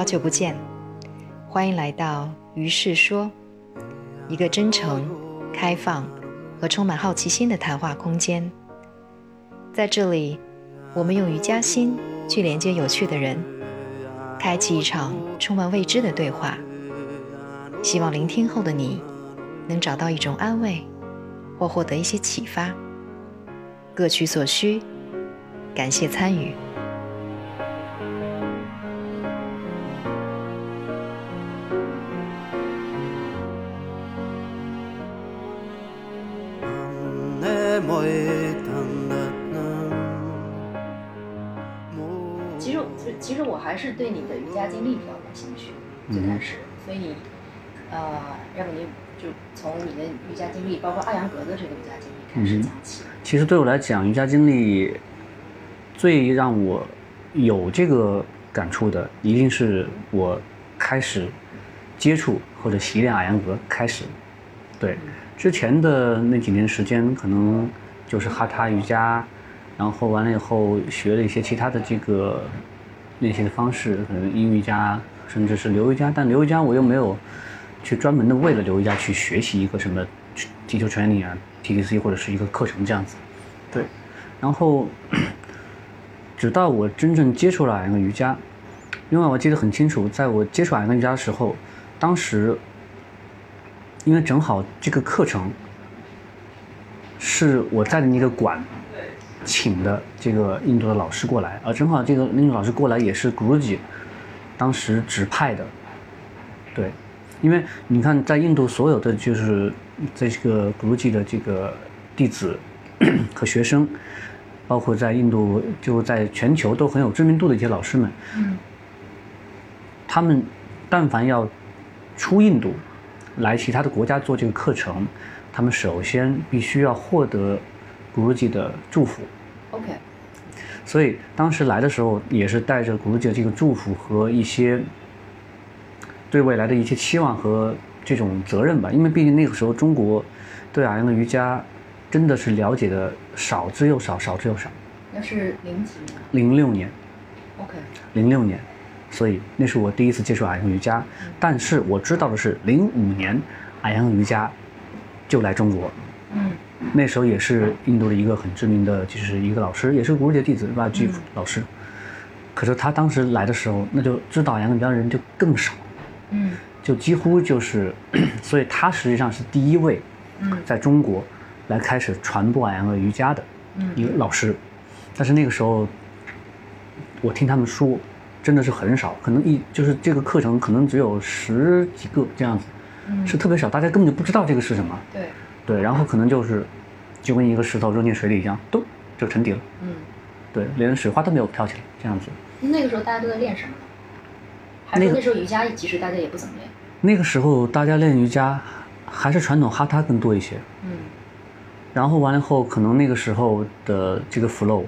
好久不见，欢迎来到于是说，一个真诚、开放和充满好奇心的谈话空间。在这里，我们用瑜伽心去连接有趣的人，开启一场充满未知的对话。希望聆听后的你，能找到一种安慰，或获得一些启发。各取所需，感谢参与。还是对你的瑜伽经历比较感兴趣，最开始，所以，呃，要不您就从你的瑜伽经历，包括阿扬格的这个瑜伽经历开始讲起。其实对我来讲，瑜伽经历最让我有这个感触的，一定是我开始接触或者习练阿扬格开始。对，之前的那几年时间，可能就是哈他瑜伽。然后完了以后，学了一些其他的这个练习的方式，可能英瑜伽，甚至是流瑜伽。但流瑜伽我又没有去专门的为了流瑜伽去学习一个什么踢球 training 啊、TDC 或者是一个课程这样子。对。然后直到我真正接触了阿扬格瑜伽，另外我记得很清楚，在我接触阿扬格瑜伽的时候，当时因为正好这个课程是我在的那个馆。请的这个印度的老师过来，而正好这个印度老师过来也是 Guruji 当时指派的，对，因为你看在印度所有的就是这个 Guruji 的这个弟子 和学生，包括在印度就在全球都很有知名度的一些老师们，嗯，他们但凡要出印度来其他的国家做这个课程，他们首先必须要获得。古鲁吉的祝福，OK。所以当时来的时候，也是带着古鲁吉的这个祝福和一些对未来的一些期望和这种责任吧。因为毕竟那个时候中国对阿扬的瑜伽真的是了解的少之又少，少之又少。那是零几年？零六年，OK。零六年，所以那是我第一次接触阿扬瑜伽。但是我知道的是，零五年阿扬瑜伽就来中国。嗯。那时候也是印度的一个很知名的，就是一个老师，也是古鲁杰弟子吧，居老师。可是他当时来的时候，那就知道杨格瑜伽人就更少，嗯，就几乎就是，所以他实际上是第一位，在中国来开始传播阿格瑜伽的一个老师。但是那个时候，我听他们说，真的是很少，可能一就是这个课程可能只有十几个这样子，是特别少，大家根本就不知道这个是什么。对。对，然后可能就是，就跟一个石头扔进水里一样，咚就沉底了。嗯，对，连水花都没有飘起来，这样子。那个时候大家都在练什么？还是那时候瑜伽其实大家也不怎么练。那个时候大家练瑜伽，还是传统哈他更多一些。嗯。然后完了后，可能那个时候的这个 flow，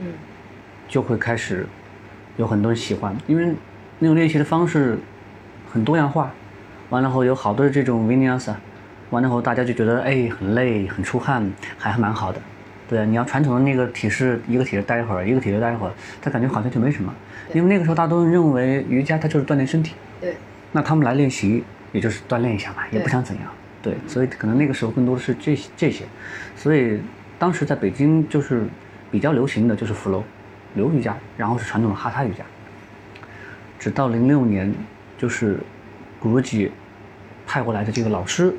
嗯，就会开始有很多人喜欢，因为那种练习的方式很多样化。完了后有好多的这种 vinyasa。完了后，大家就觉得哎很累，很出汗，还还蛮好的。对，你要传统的那个体式，一个体式待一会儿，一个体式待一会儿，他感觉好像就没什么。因为那个时候大家都认为瑜伽它就是锻炼身体。对。那他们来练习，也就是锻炼一下嘛，也不想怎样。对。所以可能那个时候更多的是这这些。所以当时在北京就是比较流行的就是 flow 流瑜伽，然后是传统的哈他瑜伽。直到零六年，就是古鲁吉派过来的这个老师。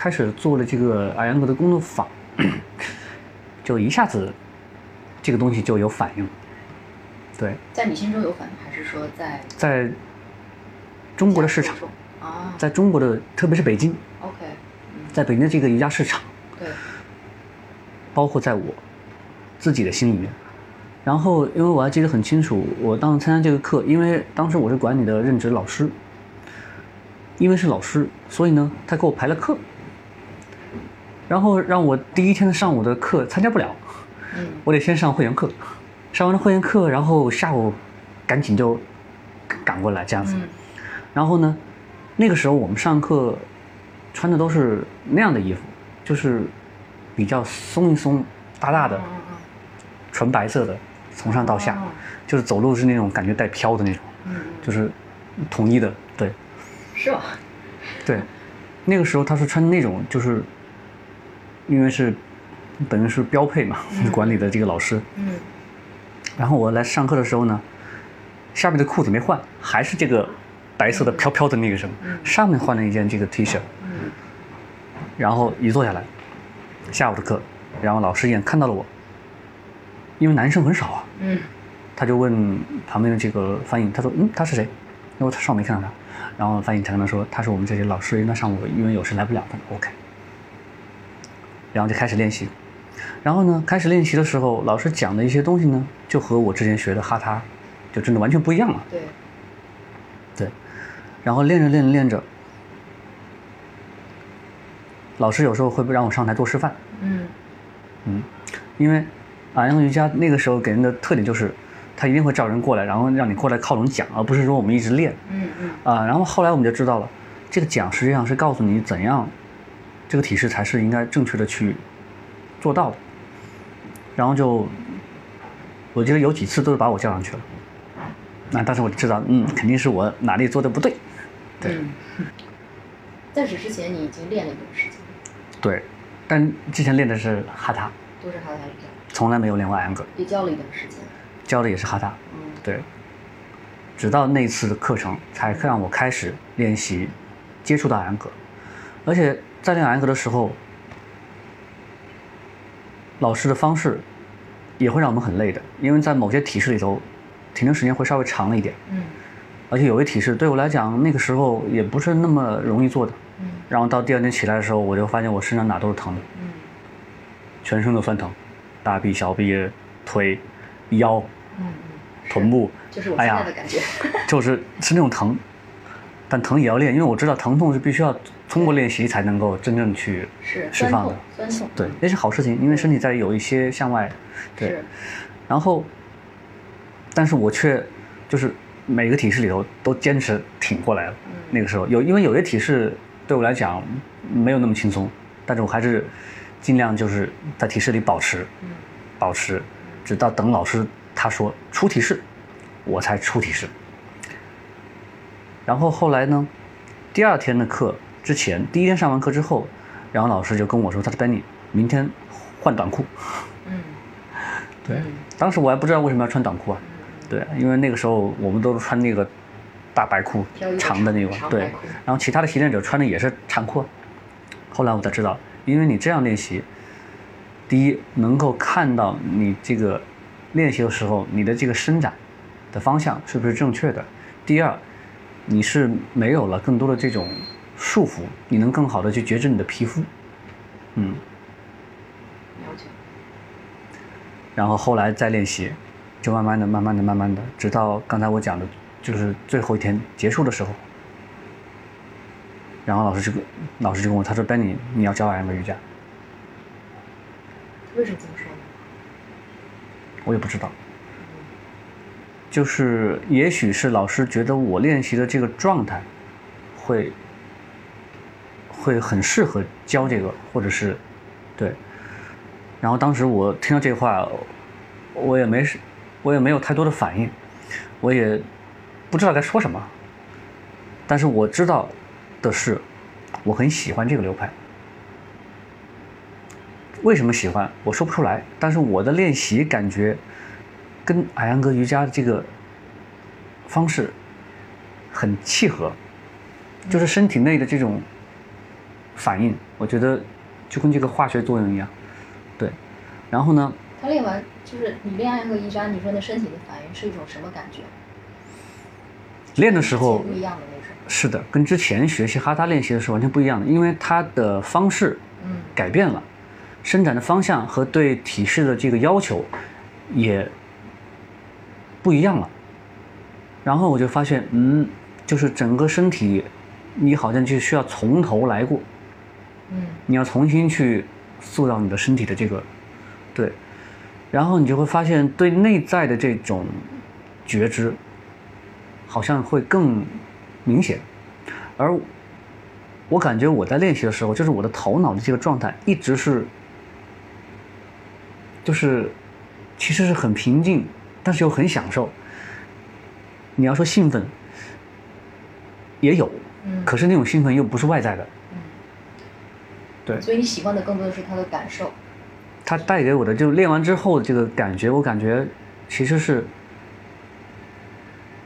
开始做了这个阿扬格的工作坊，就一下子，这个东西就有反应。对，在你心中有反应，还是说在在中国的市场。啊，在中国的特别是北京，OK，在北京的这个瑜伽市场，对，包括在我自己的心里面。然后，因为我还记得很清楚，我当时参加这个课，因为当时我是管理的任职老师，因为是老师，所以呢，他给我排了课。然后让我第一天的上午的课参加不了，我得先上会员课，上完了会员课，然后下午赶紧就赶过来这样子。然后呢，那个时候我们上课穿的都是那样的衣服，就是比较松一松、大大的，纯白色的，从上到下，就是走路是那种感觉带飘的那种，就是统一的，对。是吧？对，那个时候他是穿那种，就是因为是等于是标配嘛，管理的这个老师，嗯。然后我来上课的时候呢，下面的裤子没换，还是这个白色的飘飘的那个什么，上面换了一件这个 T 恤，嗯。然后一坐下来，下午的课，然后老师一眼看到了我，因为男生很少啊，嗯。他就问旁边的这个翻译，他说：“嗯，他是谁？”因为他上午没看到他，然后翻译才跟他说：“他是我们这些老师，因为他上午因为有事来不了。”他说：“OK。”然后就开始练习，然后呢，开始练习的时候，老师讲的一些东西呢，就和我之前学的哈他，就真的完全不一样了。对，对，然后练着练着练着，老师有时候会不让我上台做示范，嗯嗯，因为啊，阳瑜伽那个时候给人的特点就是，他一定会找人过来，然后让你过来靠拢讲，而不是说我们一直练嗯嗯啊。然后后来我们就知道了，这个讲实际上是告诉你怎样这个体式才是应该正确的去做到的。然后就我记得有几次都是把我叫上去了，那当时我就知道，嗯，肯定是我哪里做的不对。对嗯。在此之前，你已经练了一段时间，对，但之前练的是哈他，都是哈他瑜伽，从来没有练过安格，也教了一段时间。教的也是哈他。嗯对，直到那次的课程才让我开始练习接触到安格，而且在练安格的时候，老师的方式也会让我们很累的，因为在某些体式里头，停留时间会稍微长了一点，嗯。而且有些体式对我来讲那个时候也不是那么容易做的，嗯。然后到第二天起来的时候，我就发现我身上哪都是疼的，嗯。全身都酸疼，大臂、小臂、腿、腰、嗯嗯，臀部，就是我现在的感觉。就是是那种疼，但疼也要练，因为我知道疼痛是必须要通过练习才能够真正去释放的。，酸痛。对，那是好事情，因为身体在有一些向外，对，然后，但是我却就是每个体式里头都坚持挺过来了。嗯那个时候有，因为有些体式对我来讲没有那么轻松，但是我还是尽量就是在体式里保持，嗯保持，直到等老师他说出体式，我才出体式。然后后来呢，第二天的课之前，第一天上完课之后，然后老师就跟我说，他说 Benny，明天换短裤。嗯。对嗯。当时我还不知道为什么要穿短裤啊，对，因为那个时候我们都是穿那个大白裤长的那个对然后其他的习练者穿的也是长裤啊。后来我才知道，因为你这样练习，第一能够看到你这个练习的时候，你的这个伸展的方向是不是正确的；第二，你是没有了更多的这种束缚，你能更好的去觉知你的皮肤，嗯。了解。然后后来再练习，就慢慢的、慢慢的、慢慢的，直到刚才我讲的，就是最后一天结束的时候，然后老师就跟老师就跟我他说：“Benny，你要教俺个瑜伽。为什么这么说呢？”我也不知道，就是也许是老师觉得我练习的这个状态会会很适合教这个，或者是对。然后当时我听到这话，我也没是，我也没有太多的反应，我也不知道该说什么。但是我知道的是，我很喜欢这个流派。为什么喜欢？我说不出来。但是我的练习感觉跟艾扬格瑜伽的这个方式很契合，就是身体内的这种反应，我觉得就跟这个化学作用一样。对，然后呢，他练完就是你练爱和瑜伽，你说那身体的反应是一种什么感觉？练的时候不一样的那种。是的，跟之前学习哈他练习的是完全不一样的，因为它的方式嗯改变了，伸展的方向和对体式的这个要求也不一样了。然后我就发现，嗯，就是整个身体，你好像就需要从头来过，嗯。你要重新去塑造你的身体的这个，对，然后你就会发现对内在的这种觉知，好像会更明显，而我感觉我在练习的时候，就是我的头脑的这个状态一直是，就是其实是很平静，但是又很享受。你要说兴奋，也有，嗯可是那种兴奋又不是外在的，嗯，对所以你喜欢的更多的是他的感受。他带给我的就练完之后的这个感觉，我感觉其实是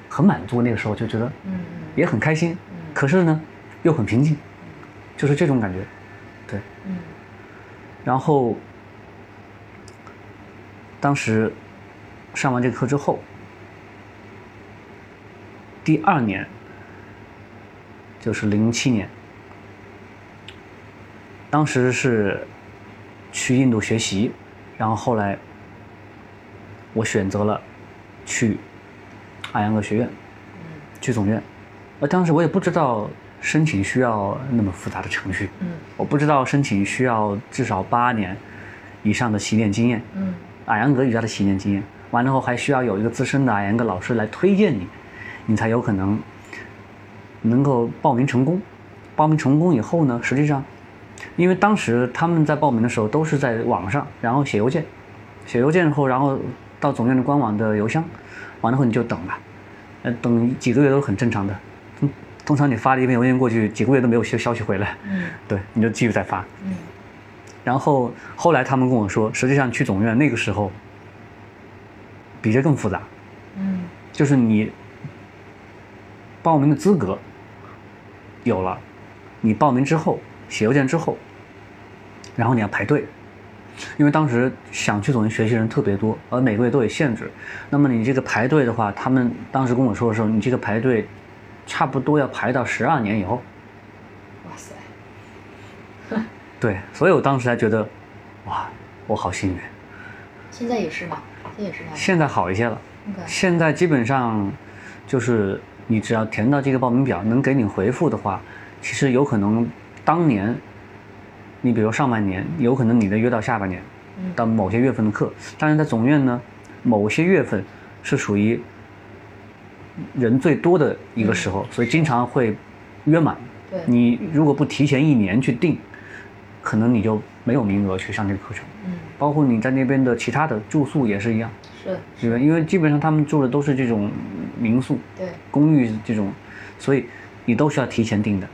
很满足。那个时候就觉得嗯嗯也很开心，嗯可是呢又很平静，就是这种感觉。对，嗯然后当时上完这个课之后，第二年就是零七年，当时是去印度学习，然后后来我选择了去阿扬格学院，嗯。去总院，而当时我也不知道申请需要那么复杂的程序，嗯我不知道申请需要至少八年以上的习练经验，嗯。阿扬格瑜伽的习练经验，完了后还需要有一个资深的阿扬格老师来推荐你，你才有可能能够报名成功。报名成功以后呢，实际上，因为当时他们在报名的时候都是在网上，然后写邮件，写邮件后，然后到总院的官网的邮箱，完了后你就等吧，呃，等几个月都是很正常的。通通常你发了一篇邮件过去，几个月都没有消消息回来，嗯对，你就继续再发。嗯然后后来他们跟我说，实际上去总院那个时候比这更复杂，嗯就是你报名的资格有了，你报名之后写邮件之后，然后你要排队，因为当时想去总院学习的人特别多，而每个月都有限制。那么你这个排队的话，他们当时跟我说的时候，你这个排队差不多要排到十二年以后。哇塞，对，所以我当时才觉得，哇，我好幸运。现在也是吗？现在也是那样。现在好一些了。现在基本上就是你只要填到这个报名表，能给你回复的话，其实有可能当年，你比如上半年，有可能你的约到下半年，嗯到某些月份的课。当然在总院呢，某些月份是属于人最多的一个时候，所以经常会约满。你如果不提前一年去定，可能你就没有名额去上这个课程。嗯包括你在那边的其他的住宿也是一样。是。对吧？因为基本上他们住的都是这种民宿、对。公寓这种，所以你都需要提前订的，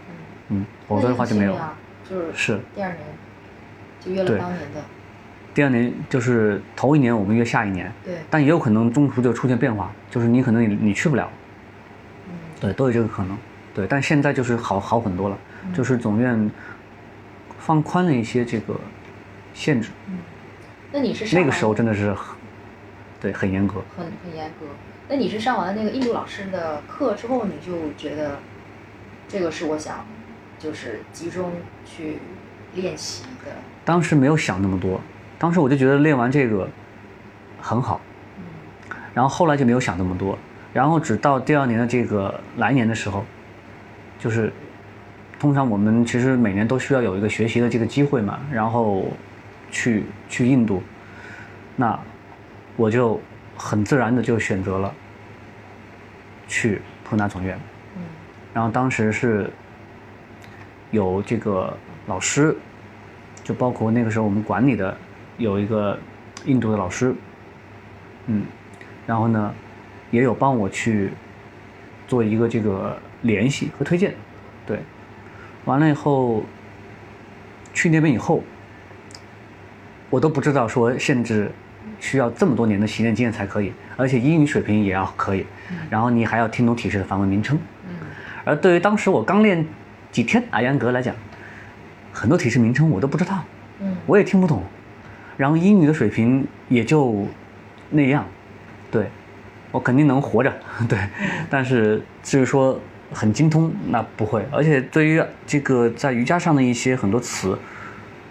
嗯，嗯，否则的话就没有就是是。第二年就约了对。当年的，第二年就是头一年我们约下一年，对，但也有可能中途就出现变化，就是你可能你你去不了，嗯。对，都有这个可能。对，但现在就是好好很多了，就是总院放宽了一些这个限制，嗯，那你是那个时候真的是很，对，很严格。很很严格。那你是上完了那个印度老师的课之后，你就觉得这个是我想就是集中去练习的，当时没有想那么多，当时我就觉得练完这个很好，嗯然后后来就没有想那么多，然后直到第二年的这个来年的时候，就是通常我们其实每年都需要有一个学习的这个机会嘛，然后去去印度，那我就很自然的就选择了去普纳总院，嗯。然后当时是有这个老师，就包括那个时候我们管理的有一个印度的老师，嗯，然后呢，也有帮我去做一个这个联系和推荐，对，完了以后去那边以后，我都不知道说甚至需要这么多年的习练经验才可以，而且英语水平也要可以，然后你还要听懂体式的梵文名称。嗯而对于当时我刚练几天阿扬格来讲，很多体式名称我都不知道，嗯我也听不懂，然后英语的水平也就那样，对，我肯定能活着，对，但是至于说很精通，那不会。而且对于这个在瑜伽上的一些很多词，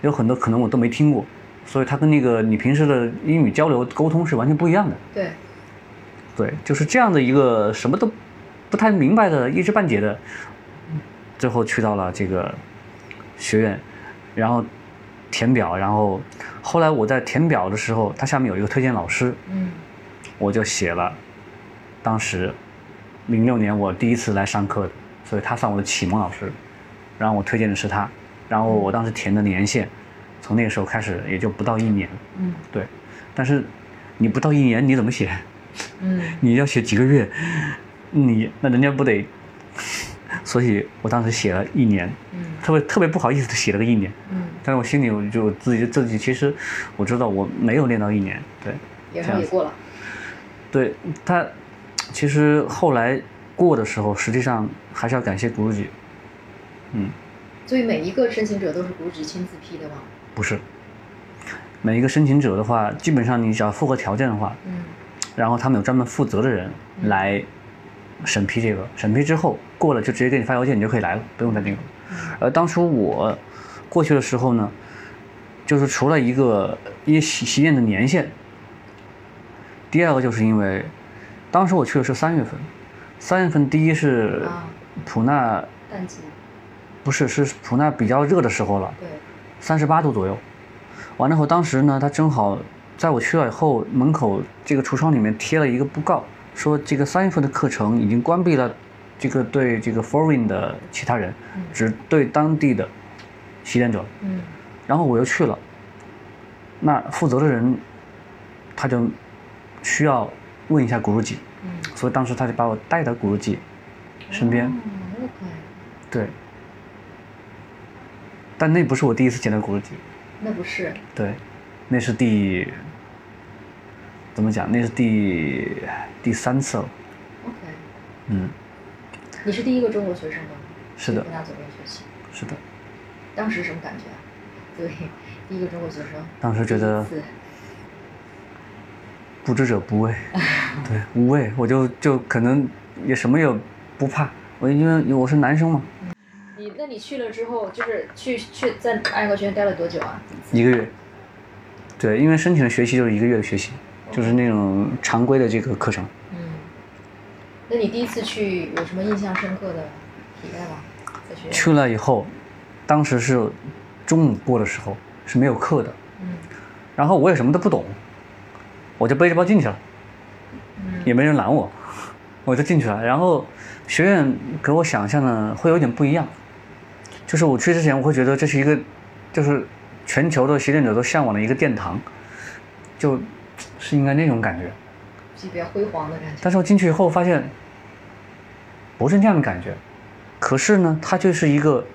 有很多可能我都没听过，所以它跟那个你平时的英语交流沟通是完全不一样的。对，对，就是这样的一个什么都不太明白的一知半解的，最后去到了这个学院，然后填表，然后后来我在填表的时候，它下面有一个推荐老师，嗯我就写了，当时零六年我第一次来上课，所以他算我的启蒙老师，然后我推荐的是他，然后我当时填的年限，从那个时候开始也就不到一年，嗯对，但是你不到一年你怎么写？嗯 你要写几个月，你那人家不得所以我当时写了一年，嗯特别特别不好意思的写了个一年，嗯，但是我心里我就自己自己其实我知道我没有练到一年，对然后也过了。对，他其实后来过的时候，实际上还是要感谢古鲁吉，嗯，所以每一个申请者都是古吉亲自批的吗？不是，每一个申请者的话，基本上你只要符合条件的话，嗯。然后他们有专门负责的人来审批这个，审批之后过了就直接给你发邮件，你就可以来了，不用再那个。而当初我过去的时候呢，就是除了一个一些习习练的年限，第二个就是因为当时我去的是三月份，三月份第一是啊。普纳淡季，不是是普纳比较热的时候了，对，三十八度左右。完了后，当时呢，他正好在我去了以后，门口这个橱窗里面贴了一个布告，说这个三月份的课程已经关闭了，这个对这个 foreign 的其他人，只对当地的习练者。嗯然后我又去了，那负责的人他就需要问一下古鲁吉，嗯，所以当时他就把我带到古鲁吉身边，对。但那不是我第一次见到古鲁吉，那不是，对，那是第怎么讲？那是第第三次了。OK，嗯，你是第一个中国学生吗？是的跟他走练学习，是的。当时什么感觉啊？对，第一个中国学生，当时觉得不知者不畏，对，无畏，我就就可能也什么也不怕，我因为我是男生嘛，你那你去了之后，就是去去在爱国学院待了多久啊？一个月。对，因为申请的学习就是一个月的学习，就是那种常规的这个课程。嗯，那你第一次去有什么印象深刻的体验吗？在学院？去了以后，当时是中午过的时候是没有课的，嗯然后我也什么都不懂，我就背着包进去了。嗯也没人拦我，我就进去了。然后学院给我想象的会有点不一样，就是我去之前我会觉得这是一个，就是全球的习练者都向往的一个殿堂，就是应该那种感觉。是比较辉煌的感觉。但是我进去以后发现，不是那样的感觉。可是呢，它就是一个，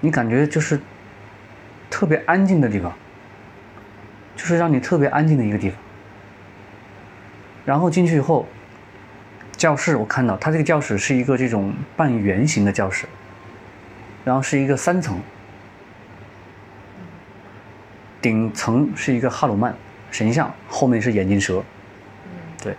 你感觉就是特别安静的地方，就是让你特别安静的一个地方。然后进去以后，教室我看到它这个教室是一个这种半圆形的教室，然后是一个三层，顶层是一个哈鲁曼神像，后面是眼镜蛇。对。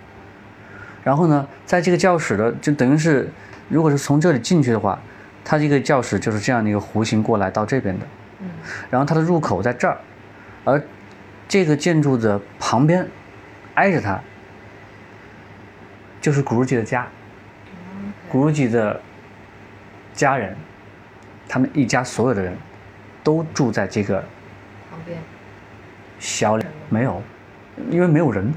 然后呢，在这个教室的就等于是，如果是从这里进去的话，它这个教室就是这样的一个弧形过来到这边的。嗯然后它的入口在这儿，而这个建筑的旁边，挨着它，就是古鲁吉的家。古鲁吉的家人，他们一家所有的人，都住在这个旁边。小里没有，因为没有人。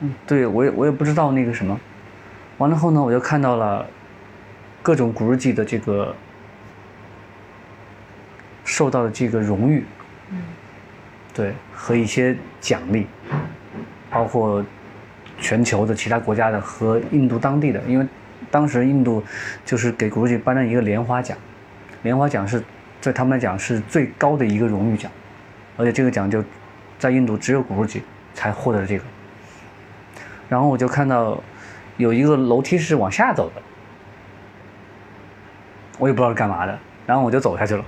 嗯，对我也我也不知道那个什么，完了后呢，我就看到了各种古日记的这个受到的这个荣誉，嗯。对，和一些奖励，包括全球的其他国家的和印度当地的，因为当时印度就是给古鲁吉颁了一个莲花奖，莲花奖是在他们来讲是最高的一个荣誉奖，而且这个奖就在印度只有古鲁吉才获得了这个。然后我就看到有一个楼梯是往下走的，我也不知道是干嘛的，然后我就走下去了。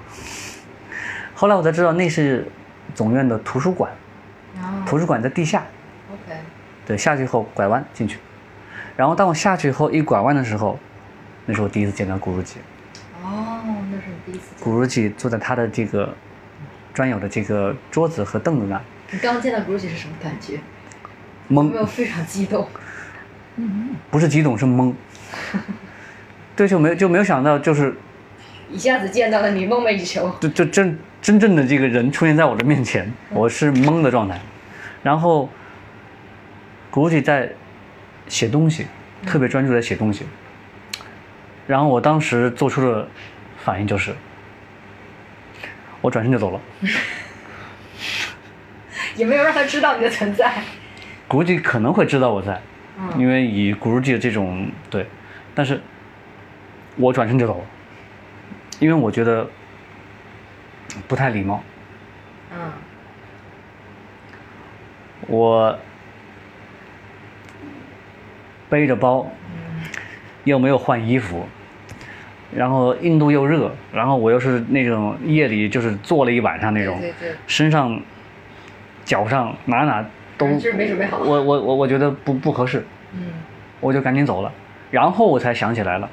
后来我才知道那是总院的图书馆，啊图书馆在地下，，OK，对，下去后拐弯进去。然后当我下去以后一拐弯的时候，那是我第一次见到古如吉。哦，那是你第一次见。古如吉坐在他的这个专有的这个桌子和凳子那，你刚见到古如吉是什么感觉？有懵没，有非常激动？不是激动是懵。对，就没有就没有想到，就是一下子见到了你梦寐以求。就就真真正的这个人出现在我的面前，我是懵的状态。然后，古鲁吉在写东西，特别专注在写东西。然后我当时做出的反应就是，我转身就走了。也没有让他知道你的存在。估计可能会知道我在，嗯因为以古书记的这种对，但是我转身就走了，因为我觉得不太礼貌。嗯我背着包，又没有换衣服，然后印度又热，然后我又是那种夜里就是坐了一晚上那种，对对对身上、脚上哪哪都，就是没准备好我我我我觉得不不合适，嗯我就赶紧走了，然后我才想起来了，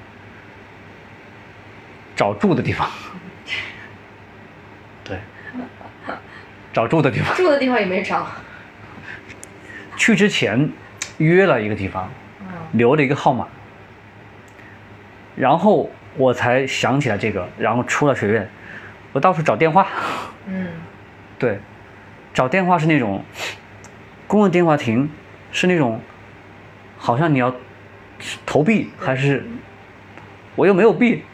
找住的地方，对，找住的地方。住的地方也没找。去之前约了一个地方，嗯留了一个号码，然后我才想起来这个，然后出了学院，我到处找电话，嗯。对，找电话是那种公共电话亭，是那种好像你要投币还是我又没有币，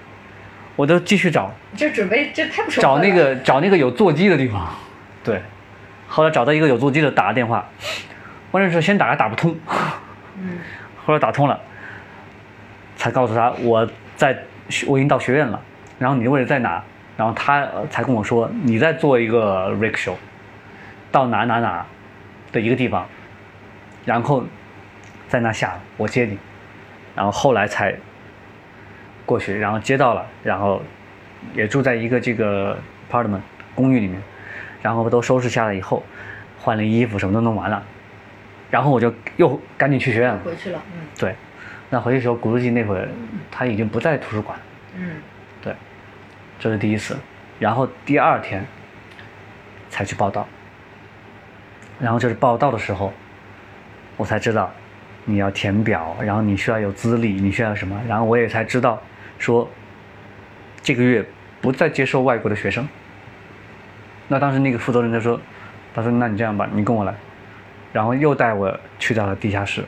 我都继续找，就准备这太不守找那个找那个有座机的地方，对，后来找到一个有座机的打了电话，关键是先打还打不通，嗯后来打通了，才告诉他我在我已经到学院了，然后你的位置在哪？然后他才跟我说你在做一个 rickshaw，到哪哪哪的一个地方，然后在那下我接你，然后后来才过去，然后接到了，然后也住在一个这个 apartment 公寓里面，然后都收拾下来以后，换了衣服什么都弄完了，然后我就又赶紧去学院了。回去了。嗯对，那回去的时候，古日记那会儿他已经不在图书馆。嗯对，这是第一次。然后第二天才去报道。然后就是报道的时候，我才知道你要填表，然后你需要有资历，你需要什么，然后我也才知道说这个月不再接受外国的学生。那当时那个负责人就说：“他说那你这样吧，你跟我来。”然后又带我去到了地下室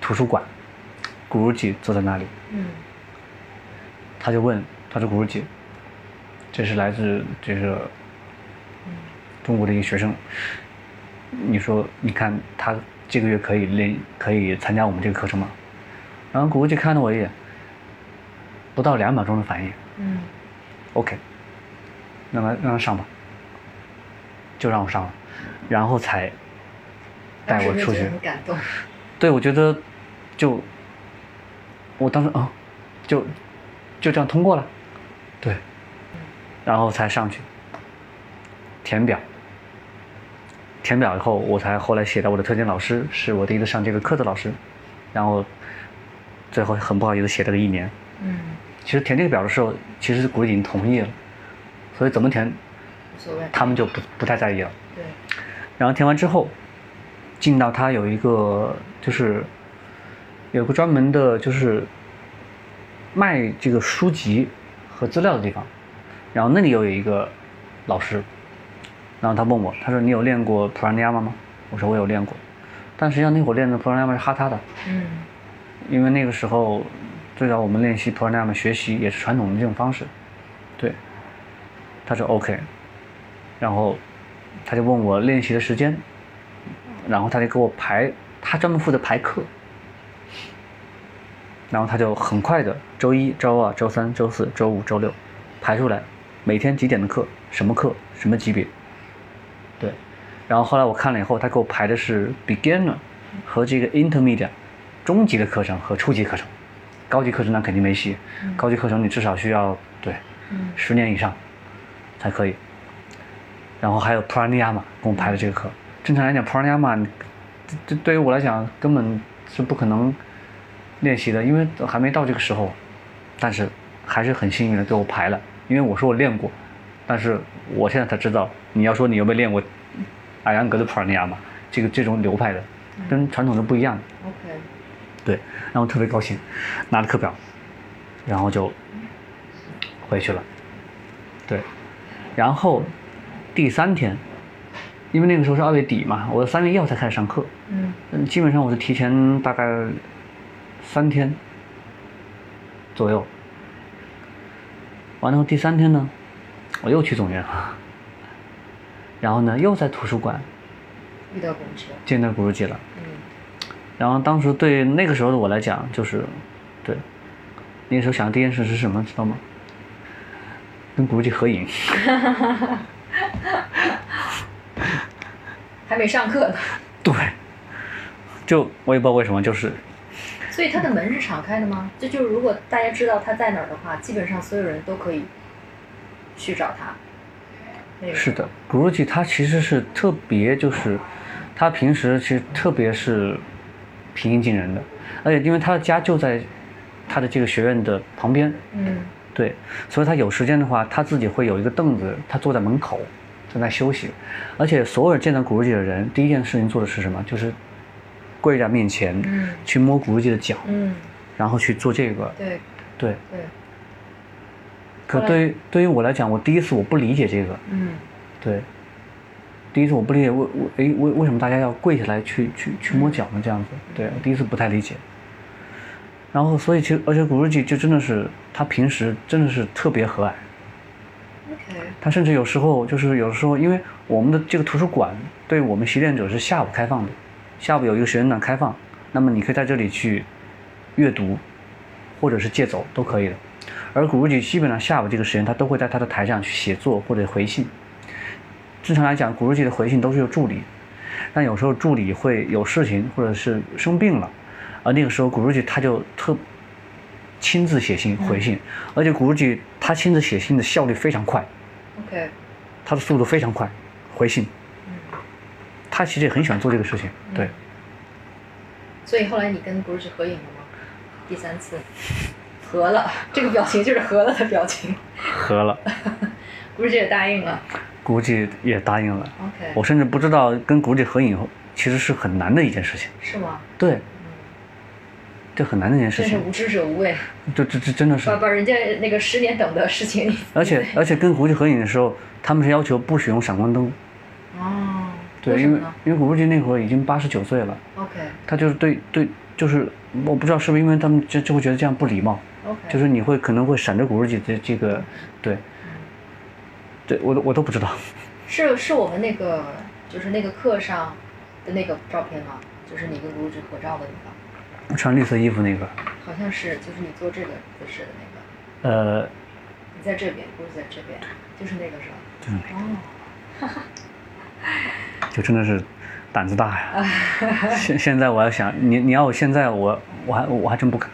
图书馆，古如记坐在那里，嗯。他就问，他说古如记，这是来自这个中国的一个学生，你说你看他这个月可以练可以参加我们这个课程吗？然后古如记看了我一眼，不到两秒钟的反应。嗯，OK，那么让他上吧，就让我上了，然后才带我出去。对，我觉得就我当时啊、就就这样通过了，对，然后才上去填表，填表以后，我才后来写到我的推荐老师是我第一次上这个课的老师，然后最后很不好意思写了个一年。嗯，其实填这个表的时候，其实股已经同意了，所以怎么填无所谓。他们就不不太在意了。对，然后填完之后，进到他有一个就是有个专门的，就是卖这个书籍和资料的地方，然后那里又有一个老师，然后他问我，他说你有练过普拉尼亚吗？我说我有练过，但实际上那会儿练的普拉尼亚是哈他的，嗯。因为那个时候最早我们练习普拉尼亚学习也是传统的这种方式，对，他说 OK，然后他就问我练习的时间，然后他就给我排，他专门负责排课，然后他就很快的周一、周二、周三、周四、周五、周六排出来，每天几点的课，什么课，什么级别，对，然后后来我看了以后，他给我排的是 beginner 和这个 intermediate 中级的课程和初级课程，高级课程那肯定没戏，高级课程你至少需要对嗯十年以上才可以。然后还有普拉尼亚嘛，给我排的这个课。正常来讲，普拉尼亚嘛，你这这对于我来讲根本是不可能练习的，因为还没到这个时候。但是还是很幸运的给我排了，因为我说我练过，但是我现在才知道，你要说你有没有练过艾扬格的普拉尼亚嘛，这个这种流派的，跟传统的不一样。，OK，对，然后特别高兴，拿着课表，然后就回去了。对，然后第三天，因为那个时候是二月底嘛，我三月一号才开始上课，嗯嗯，基本上我是提前大概三天左右。完了后第三天呢，我又去总院了，然后呢又在图书馆遇到公车。见到古如记了。嗯然后当时对那个时候的我来讲，就是，对，那个时候想的第一件事是什么，知道吗？跟古鲁吉合影。还没上课呢。对，就我也不知道为什么，就是所以他的门是敞开的吗？这就是如果大家知道他在哪儿的话，基本上所有人都可以去找他。那个是的，古鲁吉他其实是特别，就是他平时其实特别是平易近人的，而且因为他的家就在他的这个学院的旁边，嗯对，所以他有时间的话，他自己会有一个凳子，他坐在门口正在休息，而且所有见到古日记的人，第一件事情做的是什么？就是跪在面前，嗯去摸古日记的脚，嗯，然后去做这个，对对。对，可对于对于我来讲，我第一次我不理解这个，嗯对，第一次我不理解为为诶为为什么大家要跪下来去去去摸脚呢？这样子，对我第一次不太理解。然后，所以其实而且古日记就真的是他平时真的是特别和蔼他甚至有时候就是有时候，因为我们的这个图书馆对我们习练者是下午开放的，下午有一个学生档开放，那么你可以在这里去阅读，或者是借走都可以的。而古鲁吉基本上下午这个时间，他都会在他的台上去写作或者回信。正常来讲，古鲁吉的回信都是有助理，但有时候助理会有事情或者是生病了，而那个时候古鲁吉他就特亲自写信回信，而且古鲁吉他亲自写信的效率非常快。OK，他的速度非常快，回信。嗯，他其实也很喜欢做这个事情，对，所以后来你跟古鲁吉合影了吗？第三次合了，这个表情就是合了的表情。合了，古鲁吉也答应了。估计也答应了。OK，我甚至不知道跟古吉合影其实是很难的一件事情，是吗？对，嗯，这很难的一件事情，真是无知者无畏，这这这真的是。把，把人家那个十年等的事情，而且而且跟古吉合影的时候，他们是要求不使用闪光灯，哦，对，因为因为古吉那会儿已经八十九岁了，？OK。他就是对对，就是我不知道是不是因为他们就就会觉得这样不礼貌，OK，就是你会可能会闪着古吉的这个，对，对我都我都不知道。是是我们那个就是那个课上的那个照片吗？就是你跟古鲁吉合照的那个，穿绿色衣服那个，好像是就是你做这个姿势的那个，呃，你在这边，不是在这边，就是那个是吧？就是那个，哦，就真的是胆子大呀。现现在我要想你，你要我现在我我还我还真不敢。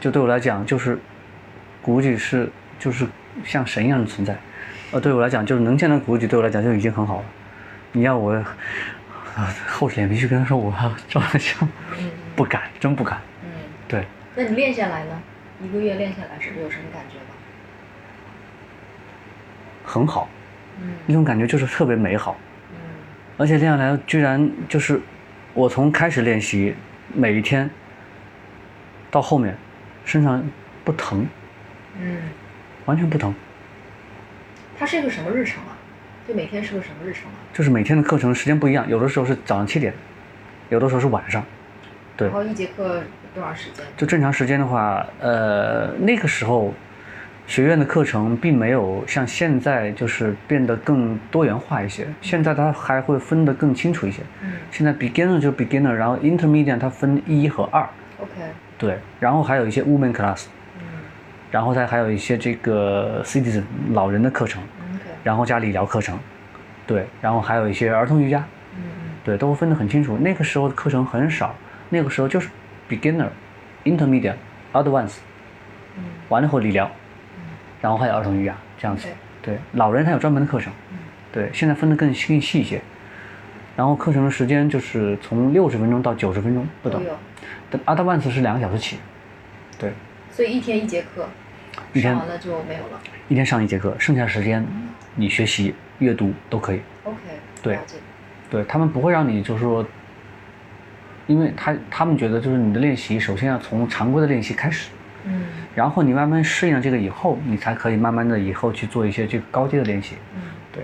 就对我来讲，就是古吉是就是像神一样的存在，呃，对我来讲就是能见到古吉，对我来讲就已经很好了。你要我啊 厚着脸皮去跟他说我要照个相，嗯不敢，真不敢。嗯，对，那你练下来呢？一个月练下来是不是有什么感觉吗？很好，嗯那种感觉就是特别美好。嗯而且练下来，居然就是我从开始练习，每一天到后面，身上不疼，嗯，完全不疼。它是一个什么日程啊？就每天是个什么日程啊？就是每天的课程时间不一样，有的时候是早上七点，有的时候是晚上。对。然，后一节课多长时间？就正常时间的话，呃，那个时候学院的课程并没有像现在就是变得更多元化一些，现在它还会分得更清楚一些。嗯。现在 beginner 就是 beginner，然后 intermediate 它分一和二，，OK，对，然后还有一些 woman class，嗯。然后再还有一些这个 citizen 老人的课程，，OK，然后加理疗课程，对，然后还有一些儿童瑜伽，嗯。对，都分得很清楚。那个时候的课程很少，那个时候就是 beginner、intermediate、advanced，嗯。完了后理疗，嗯。然后还有儿童瑜伽这样子。对，老人他有专门的课程，嗯。对，现在分得更细更细一些。然后课程的时间就是从六十分钟到九十分钟不等。都，有，但 advanced 是两个小时起，对，所以一天一节课，一天。上完了就没有了。一天上一节课，剩下的时间你学习、阅读都可以。OK，对。对他们不会让你就是说，因为他他们觉得就是你的练习首先要从常规的练习开始，嗯然后你慢慢适应了这个以后，你才可以慢慢的以后去做一些这个高阶的练习。嗯。对，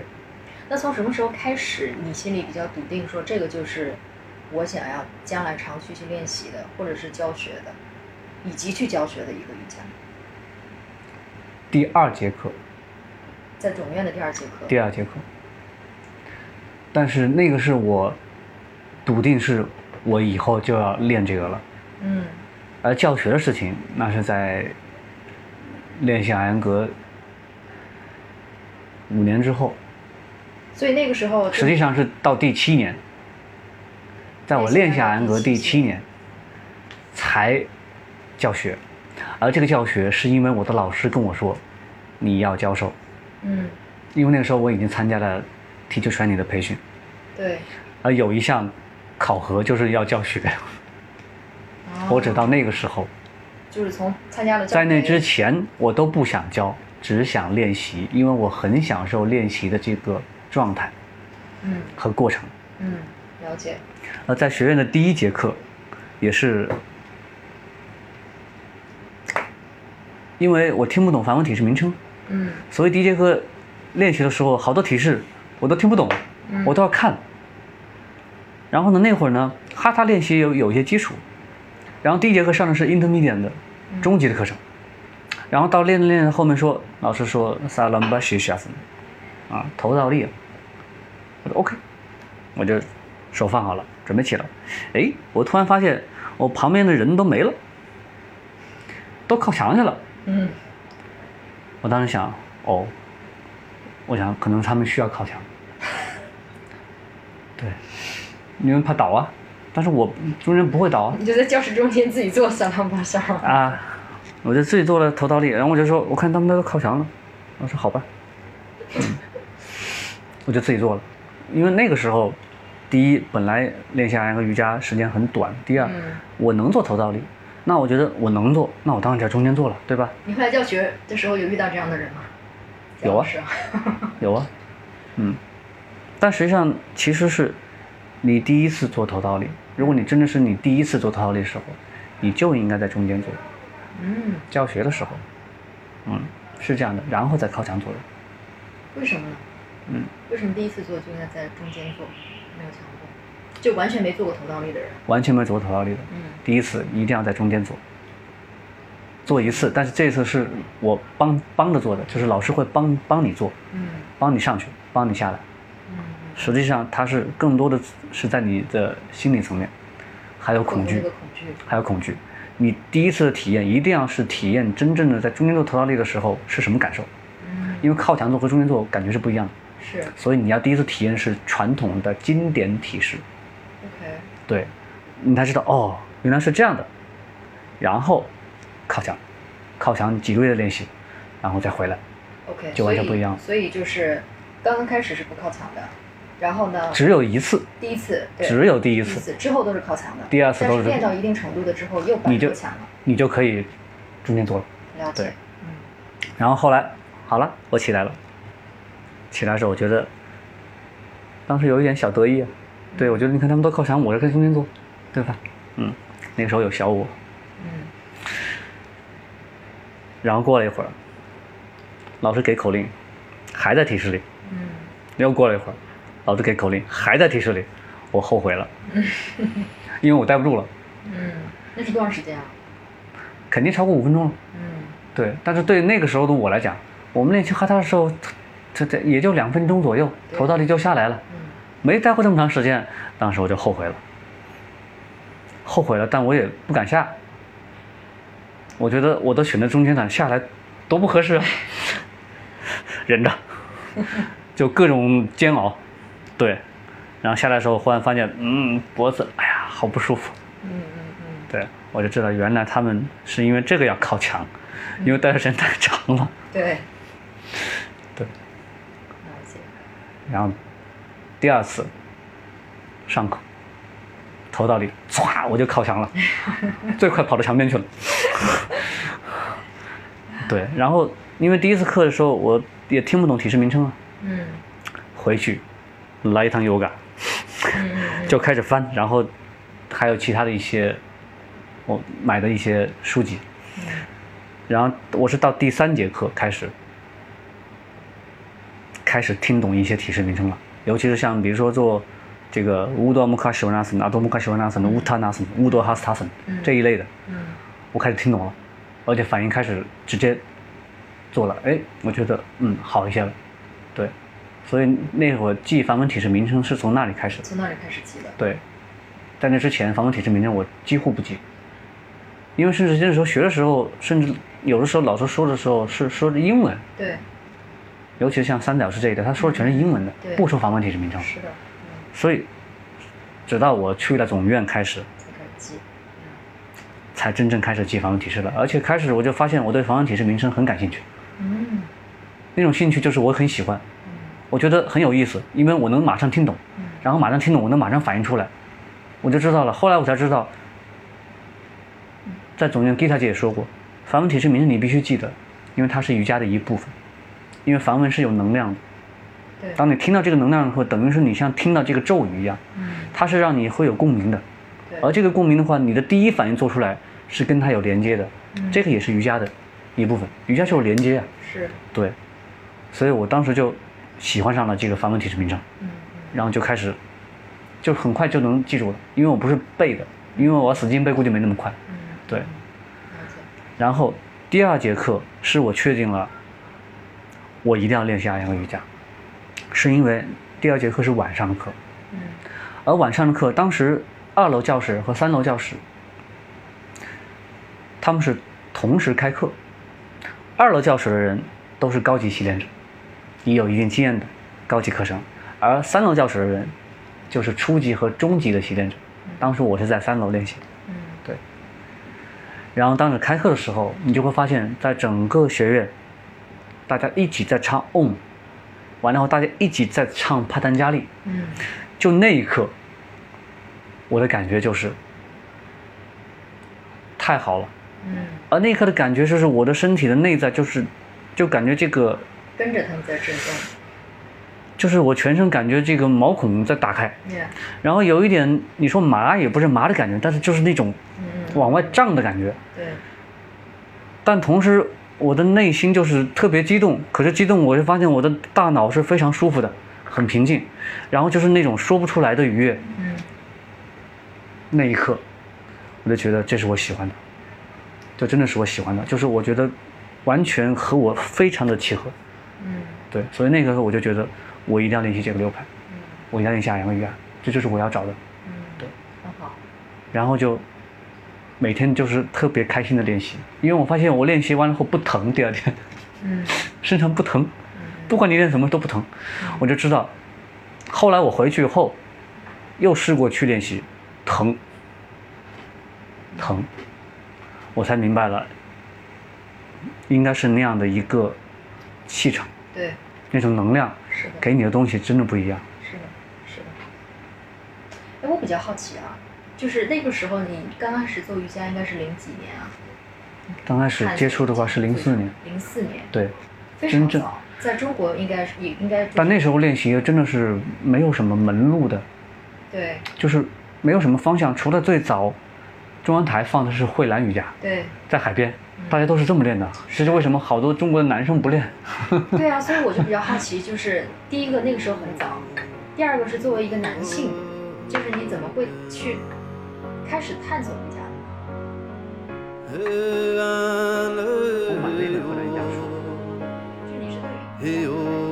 那从什么时候开始，你心里比较笃定说这个就是我想要将来长期去练习的，或者是教学的，以及去教学的一个瑜伽？第二节课，在总院的第二节课。第二节课，但是那个是我笃定是我以后就要练这个了。嗯。而教学的事情，那是在练习阿扬格五年之后，所以那个时候实际上是到第七年，在我练习阿扬格第七年才教学，而这个教学是因为我的老师跟我说你要教授，嗯，因为那个时候我已经参加了 teacher training 的培训，对，而有一项考核就是要教学，我只到那个时候，就是从参加了在那之前我都不想教，只想练习，因为我很享受练习的这个状态嗯。和过程。嗯了解，而在学院的第一节课，也是因为我听不懂梵文体式名称，嗯。所以第一节课练习的时候，好多体式我都听不懂，我都要看。然后呢，那会儿呢，哈他练习有有一些基础，然后第一节课上的是 intermediate 的中级的课程，然后到练着练着后面说，老师说萨兰巴学下森，啊，头倒立，我说 OK，我就手放好了，准备起了，哎，我突然发现我旁边的人都没了，都靠墙去了。嗯。我当时想，哦，我想可能他们需要靠墙，对，因为怕倒啊，但是我中间不会倒啊，你就在教室中间自己做三浪八哨，啊，我就自己做了头倒立，然后我就说，我看他们都靠墙了，我说好吧，嗯，我就自己做了，因为那个时候，第一，本来练习阿扬格瑜伽时间很短，第二，嗯。我能做头倒立，那我觉得我能做，那我当然在中间做了，对吧？你后来教学的时候有遇到这样的人吗？有啊。是啊，有啊，嗯，但实际上其实是你第一次做头倒立，如果你真的是你第一次做头倒立的时候，你就应该在中间做。嗯，教学的时候，嗯，是这样的，然后再靠墙做的。为什么呢？嗯，为什么第一次做就应该在中间做，没有强迫？就完全没做过头倒立的人，完全没做过头倒立的，嗯第一次一定要在中间做，做一次，但是这次是我帮帮着做的，就是老师会帮帮你做，嗯帮你上去，帮你下来。嗯，实际上，它是更多的是在你的心理层面，还有恐惧恐惧，还有恐惧。你第一次的体验一定要是体验真正的在中间做头倒立的时候是什么感受，嗯，因为靠墙做和中间做感觉是不一样的，是。所以你要第一次体验是传统的经典体式，OK，对，你才知道哦，原来是这样的，然后靠墙，靠墙几个月的练习，然后再回来，OK，就完全不一样所所以就是刚刚开始是不靠墙的，然后呢，只有一次，第一次对只有第一次，之后都是靠墙的，第二次都是练到一定程度的之后又摆你就墙了，你就可以中间做了。了解对，然后后来好了，我起来了。起来的时候，我觉得当时有一点小得意啊。对，我觉得你看他们都靠墙，我这跟中间做，对吧？嗯，那个时候有小我。嗯然后过了一会儿，老师给口令，还在提示里。嗯又过了一会儿，老子给口令，还在提示里，我后悔了，因为我待不住了，嗯，那是多长时间啊？肯定超过五分钟了。嗯对，但是对那个时候的我来讲，我们练习哈他的时候，这这也就两分钟左右，头倒立就下来了。嗯没待过这么长时间，当时我就后悔了，后悔了，但我也不敢下。我觉得我都选择中间点下来，多不合适啊，忍着，就各种煎熬，对，然后下来的时候忽然发现，嗯，脖子，哎呀，好不舒服，嗯嗯嗯。对我就知道原来他们是因为这个要靠墙，因为待的时间太长了，嗯，对，然后第二次上口，头倒立，唰我就靠墙了，最快跑到墙边去了。对，然后因为第一次课的时候我也听不懂体式名称啊，嗯。回去来一趟 yoga，就开始翻，然后还有其他的一些我买的一些书籍，然后我是到第三节课开始开始听懂一些体式名称了，尤其是像比如说做这个乌多木卡西瓦纳森、阿多木卡西瓦纳森、乌塔纳森、乌多哈斯塔森这一类的，嗯。我开始听懂了，而且反应开始直接做了，哎，我觉得嗯好一些了，对，所以那会儿记梵文体式名称是从那里开始的。从那里开始记的。对，在那之前，梵文体式名称我几乎不记。因为甚至那时候学的时候，甚至有的时候老师说的时候是说的英文，对，尤其是像三角式这一类，他说的全是英文的对，不说梵文体式名称。是的，所以，直到我去了总院开始，才记，才真正开始记梵文体式了。而且开始我就发现我对梵文体式名称很感兴趣，嗯那种兴趣就是我很喜欢，我觉得很有意思，因为我能马上听懂，然后马上听懂，我能马上反应出来，我就知道了。后来我才知道，在总院 Gita 姐也说过，梵文体式名字你必须记得，因为它是瑜伽的一部分，因为梵文是有能量的。对，当你听到这个能量以后，等于是你像听到这个咒语一样，嗯它是让你会有共鸣的。对，而这个共鸣的话，你的第一反应做出来是跟它有连接的，这个也是瑜伽的一部分。瑜伽就是连接啊，是，对。所以我当时就喜欢上了这个梵文体式名称，嗯然后就开始，就很快就能记住了，因为我不是背的，因为我死记硬背估计没那么快。嗯，对。然后第二节课是我确定了，我一定要练习阿扬格瑜伽，是因为第二节课是晚上的课，嗯而晚上的课，当时二楼教室和三楼教室，他们是同时开课。二楼教室的人都是高级习练者，已有一定经验的高级课程，而三楼教室的人就是初级和中级的习练者。当时我是在三楼练习，嗯对。然后当时开课的时候，你就会发现，在整个学院，大家一起在唱 Om，完了后大家一起在唱帕丹加利，嗯就那一刻，我的感觉就是太好了。嗯，而那一刻的感觉就是我的身体的内在就是，就感觉这个，跟着他们在震动。就是我全身感觉这个毛孔在打开。然后有一点你说麻也不是麻的感觉，但是就是那种嗯。往外胀的感觉。对，但同时我的内心就是特别激动，可是激动我就发现我的大脑是非常舒服的，很平静，然后就是那种说不出来的愉悦。嗯。那一刻，我就觉得这是我喜欢的，这真的是我喜欢的，就是我觉得完全和我非常的契合。嗯对，所以那个时候我就觉得我一定要练习这个六拍，嗯我一定要练习阿扬格瑜伽，这就是我要找的。嗯，对，很好，然后就每天就是特别开心的练习，因为我发现我练习完了后不疼，第二天嗯 身上不疼，不管你练什么都不疼，我就知道。后来我回去后又试过去练习，疼，疼，我才明白了，应该是那样的一个气场，对，那种能量是的，给你的东西真的不一样。是的，是的。哎，我比较好奇啊，就是那个时候你刚开始做瑜伽应该是零几年啊？刚开始接触的话是零四年，零四年，对，非常真正早，在中国应该是也应该，但那时候练习真的是没有什么门路的，对就是没有什么方向，除了最早中央台放的是蕙兰瑜伽，对在海边，大家都是这么练的这是为什么好多中国的男生不练？对啊所以我就比较好奇就是第一个那个时候很早第二个是作为一个男性就是你怎么会去开始探索瑜伽呢我把那本回样说。就你是对的。